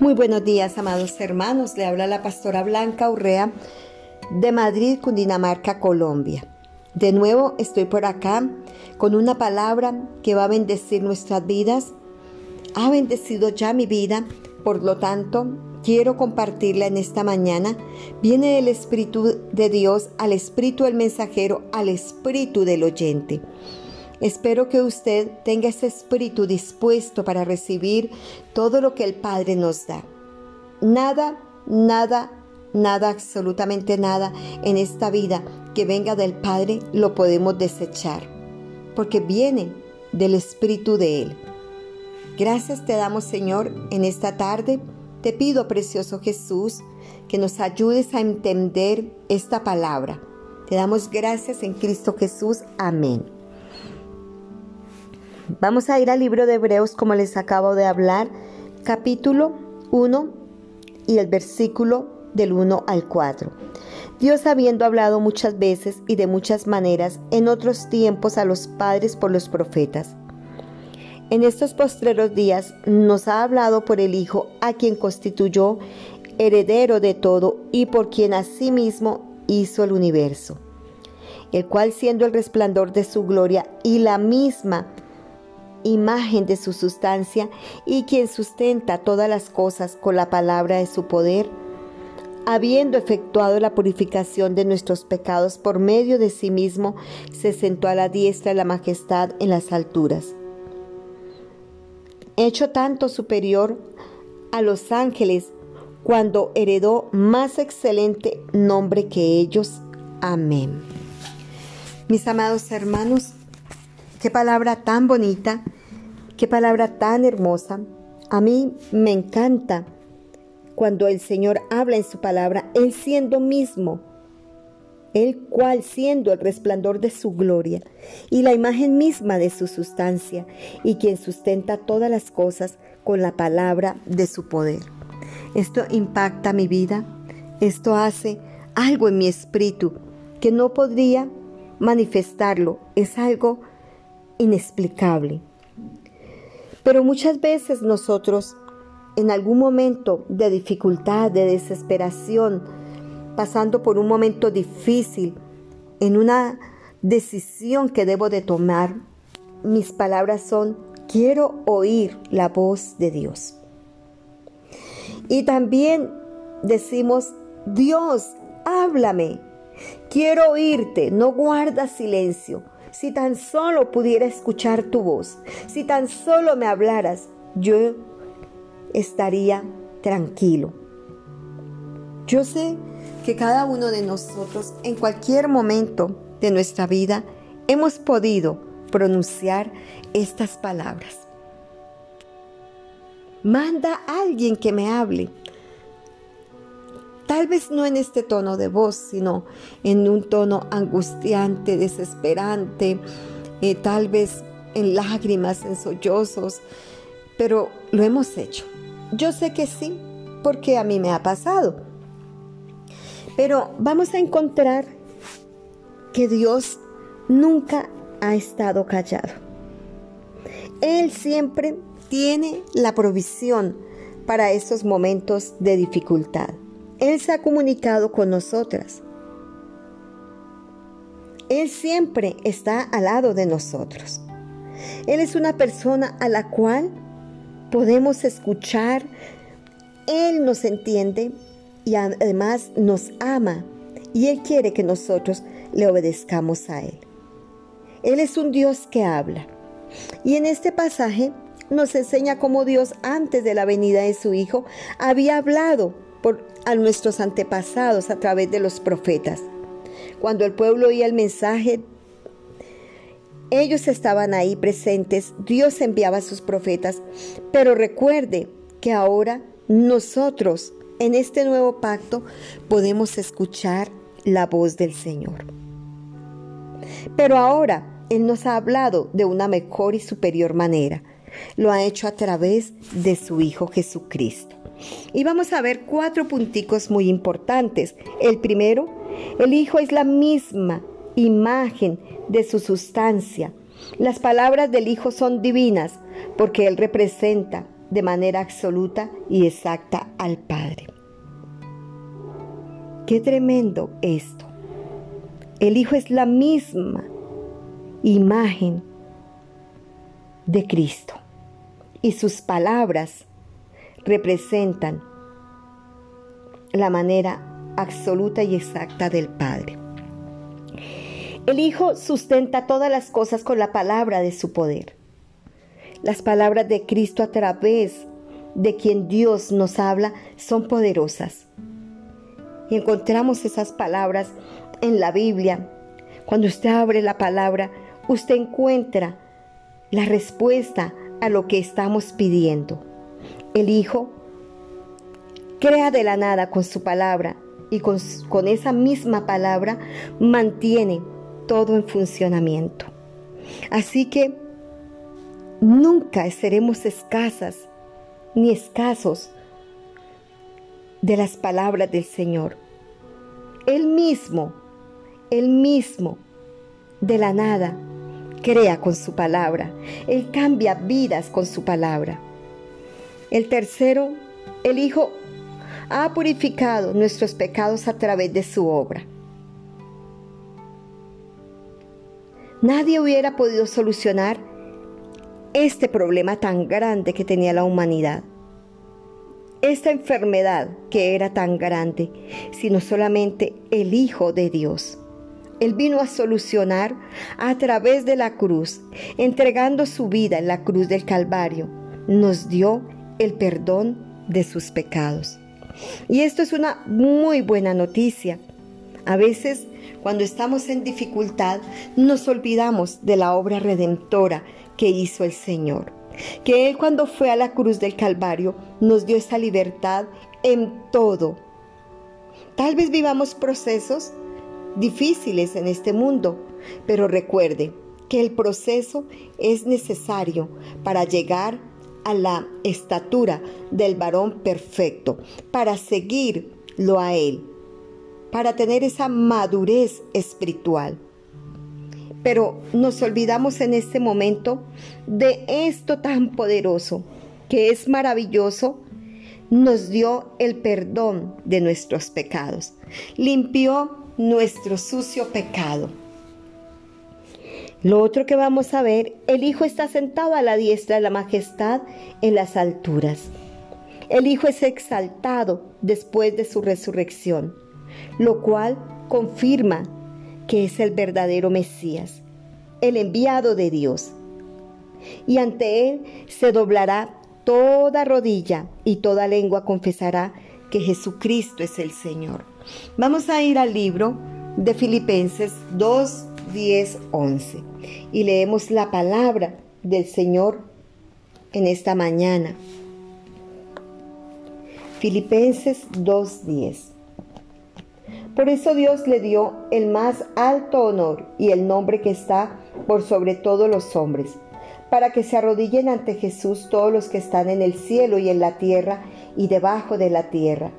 Muy buenos días, amados hermanos. Le habla la pastora Blanca Urrea de Madrid, Cundinamarca, Colombia. De nuevo estoy por acá con una palabra que va a bendecir nuestras vidas. Ha bendecido ya mi vida, por lo tanto, quiero compartirla en esta mañana. Viene del Espíritu de Dios al Espíritu del mensajero, al Espíritu del oyente. Espero que usted tenga ese espíritu dispuesto para recibir todo lo que el Padre nos da. Nada, nada, nada, absolutamente nada en esta vida que venga del Padre lo podemos desechar, porque viene del Espíritu de Él. Gracias te damos Señor en esta tarde. Te pido, precioso Jesús, que nos ayudes a entender esta palabra. Te damos gracias en Cristo Jesús. Amén. Vamos a ir al libro de Hebreos como les acabo de hablar, capítulo 1 y el versículo del 1 al 4. Dios habiendo hablado muchas veces y de muchas maneras en otros tiempos a los padres por los profetas. En estos postreros días nos ha hablado por el Hijo a quien constituyó heredero de todo y por quien asimismo hizo el universo, el cual siendo el resplandor de su gloria y la misma imagen de su sustancia y quien sustenta todas las cosas con la palabra de su poder, habiendo efectuado la purificación de nuestros pecados por medio de sí mismo, se sentó a la diestra de la majestad en las alturas. Hecho tanto superior a los ángeles, cuando heredó más excelente nombre que ellos. Amén. Mis amados hermanos, Qué palabra tan bonita, qué palabra tan hermosa. A mí me encanta cuando el Señor habla en su palabra, Él siendo mismo, el cual siendo el resplandor de su gloria y la imagen misma de su sustancia, y quien sustenta todas las cosas con la palabra de su poder. Esto impacta mi vida, esto hace algo en mi espíritu que no podría manifestarlo, es algo inexplicable. Pero muchas veces nosotros, en algún momento de dificultad, de desesperación, pasando por un momento difícil, en una decisión que debo de tomar, mis palabras son, quiero oír la voz de Dios. Y también decimos, Dios, háblame, quiero oírte, no guarda silencio. Si tan solo pudiera escuchar tu voz, si tan solo me hablaras, yo estaría tranquilo. Yo sé que cada uno de nosotros en cualquier momento de nuestra vida hemos podido pronunciar estas palabras. Manda a alguien que me hable. Tal vez no en este tono de voz, sino en un tono angustiante, desesperante, eh, tal vez en lágrimas, en sollozos, pero lo hemos hecho. Yo sé que sí, porque a mí me ha pasado. Pero vamos a encontrar que Dios nunca ha estado callado. Él siempre tiene la provisión para esos momentos de dificultad. Él se ha comunicado con nosotras. Él siempre está al lado de nosotros. Él es una persona a la cual podemos escuchar. Él nos entiende y además nos ama. Y Él quiere que nosotros le obedezcamos a Él. Él es un Dios que habla. Y en este pasaje nos enseña cómo Dios antes de la venida de su Hijo había hablado por, a nuestros antepasados a través de los profetas. Cuando el pueblo oía el mensaje, ellos estaban ahí presentes, Dios enviaba a sus profetas, pero recuerde que ahora nosotros en este nuevo pacto podemos escuchar la voz del Señor. Pero ahora Él nos ha hablado de una mejor y superior manera. Lo ha hecho a través de su Hijo Jesucristo. Y vamos a ver cuatro punticos muy importantes. El primero, el Hijo es la misma imagen de su sustancia. Las palabras del Hijo son divinas porque Él representa de manera absoluta y exacta al Padre. Qué tremendo esto. El Hijo es la misma imagen de Cristo y sus palabras representan la manera absoluta y exacta del Padre. El Hijo sustenta todas las cosas con la palabra de su poder. Las palabras de Cristo a través de quien Dios nos habla son poderosas. Y encontramos esas palabras en la Biblia. Cuando usted abre la palabra, usted encuentra la respuesta a lo que estamos pidiendo. El Hijo crea de la nada con su palabra y con, con, esa misma palabra mantiene todo en funcionamiento. Así que nunca seremos escasas ni escasos de las palabras del Señor. Él mismo, Él mismo, de la nada, crea con su palabra. Él cambia vidas con su palabra. El tercero, el Hijo ha purificado nuestros pecados a través de su obra. Nadie hubiera podido solucionar este problema tan grande que tenía la humanidad, esta enfermedad que era tan grande, sino solamente el Hijo de Dios. Él vino a solucionar a través de la cruz, entregando su vida en la cruz del Calvario, nos dio el perdón de sus pecados. Y esto es una muy buena noticia. A veces, cuando estamos en dificultad, nos olvidamos de la obra redentora que hizo el Señor. Que Él cuando fue a la cruz del Calvario nos dio esa libertad en todo. Tal vez vivamos procesos difíciles en este mundo, pero recuerde que el proceso es necesario para llegar a la estatura del varón perfecto, para seguirlo a Él, para tener esa madurez espiritual. Pero nos olvidamos en este momento de esto tan poderoso, que es maravilloso, nos dio el perdón de nuestros pecados, limpió nuestro sucio pecado. Lo otro que vamos a ver, el Hijo está sentado a la diestra de la majestad en las alturas. El Hijo es exaltado después de su resurrección, lo cual confirma que es el verdadero Mesías, el enviado de Dios. Y ante Él se doblará toda rodilla y toda lengua confesará que Jesucristo es el Señor. Vamos a ir al libro de Filipenses 2, 10, 11 y leemos la palabra del Señor en esta mañana. Filipenses 2, 10. Por eso Dios le dio el más alto honor y el nombre que está por sobre todos los hombres, para que se arrodillen ante Jesús todos los que están en el cielo y en la tierra y debajo de la tierra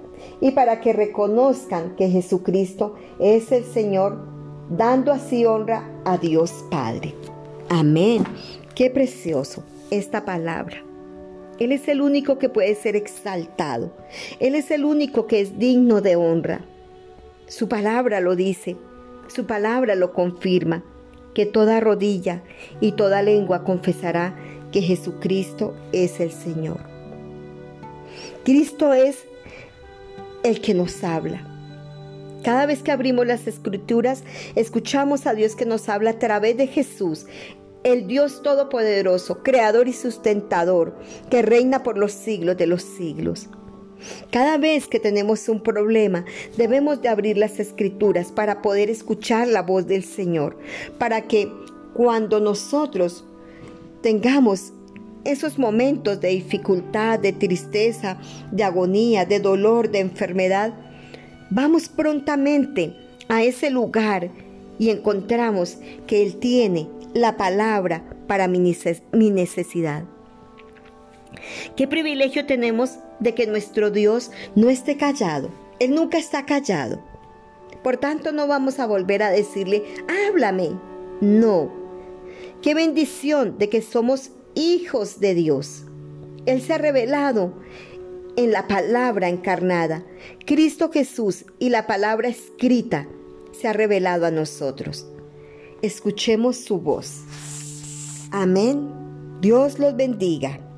y para que reconozcan que Jesucristo es el Señor, dando así honra a Dios Padre. Amén. Qué precioso esta palabra. Él es el único que puede ser exaltado. Él es el único que es digno de honra. Su palabra lo dice, su palabra lo confirma, que toda rodilla y toda lengua confesará que Jesucristo es el Señor. Cristo es el que nos habla. Cada vez que abrimos las escrituras, escuchamos a Dios que nos habla a través de Jesús, el Dios Todopoderoso, Creador y Sustentador, que reina por los siglos de los siglos. Cada vez que tenemos un problema, debemos de abrir las escrituras para poder escuchar la voz del Señor, para que cuando nosotros tengamos esos momentos de dificultad, de tristeza, de agonía, de dolor, de enfermedad, vamos prontamente a ese lugar y encontramos que Él tiene la palabra para mi necesidad. Qué privilegio tenemos de que nuestro Dios no esté callado. Él nunca está callado. Por tanto, no vamos a volver a decirle, háblame. No. Qué bendición de que somos hijos de Dios. Él se ha revelado en la palabra encarnada. Cristo Jesús y la palabra escrita se ha revelado a nosotros. Escuchemos su voz. Amén. Dios los bendiga.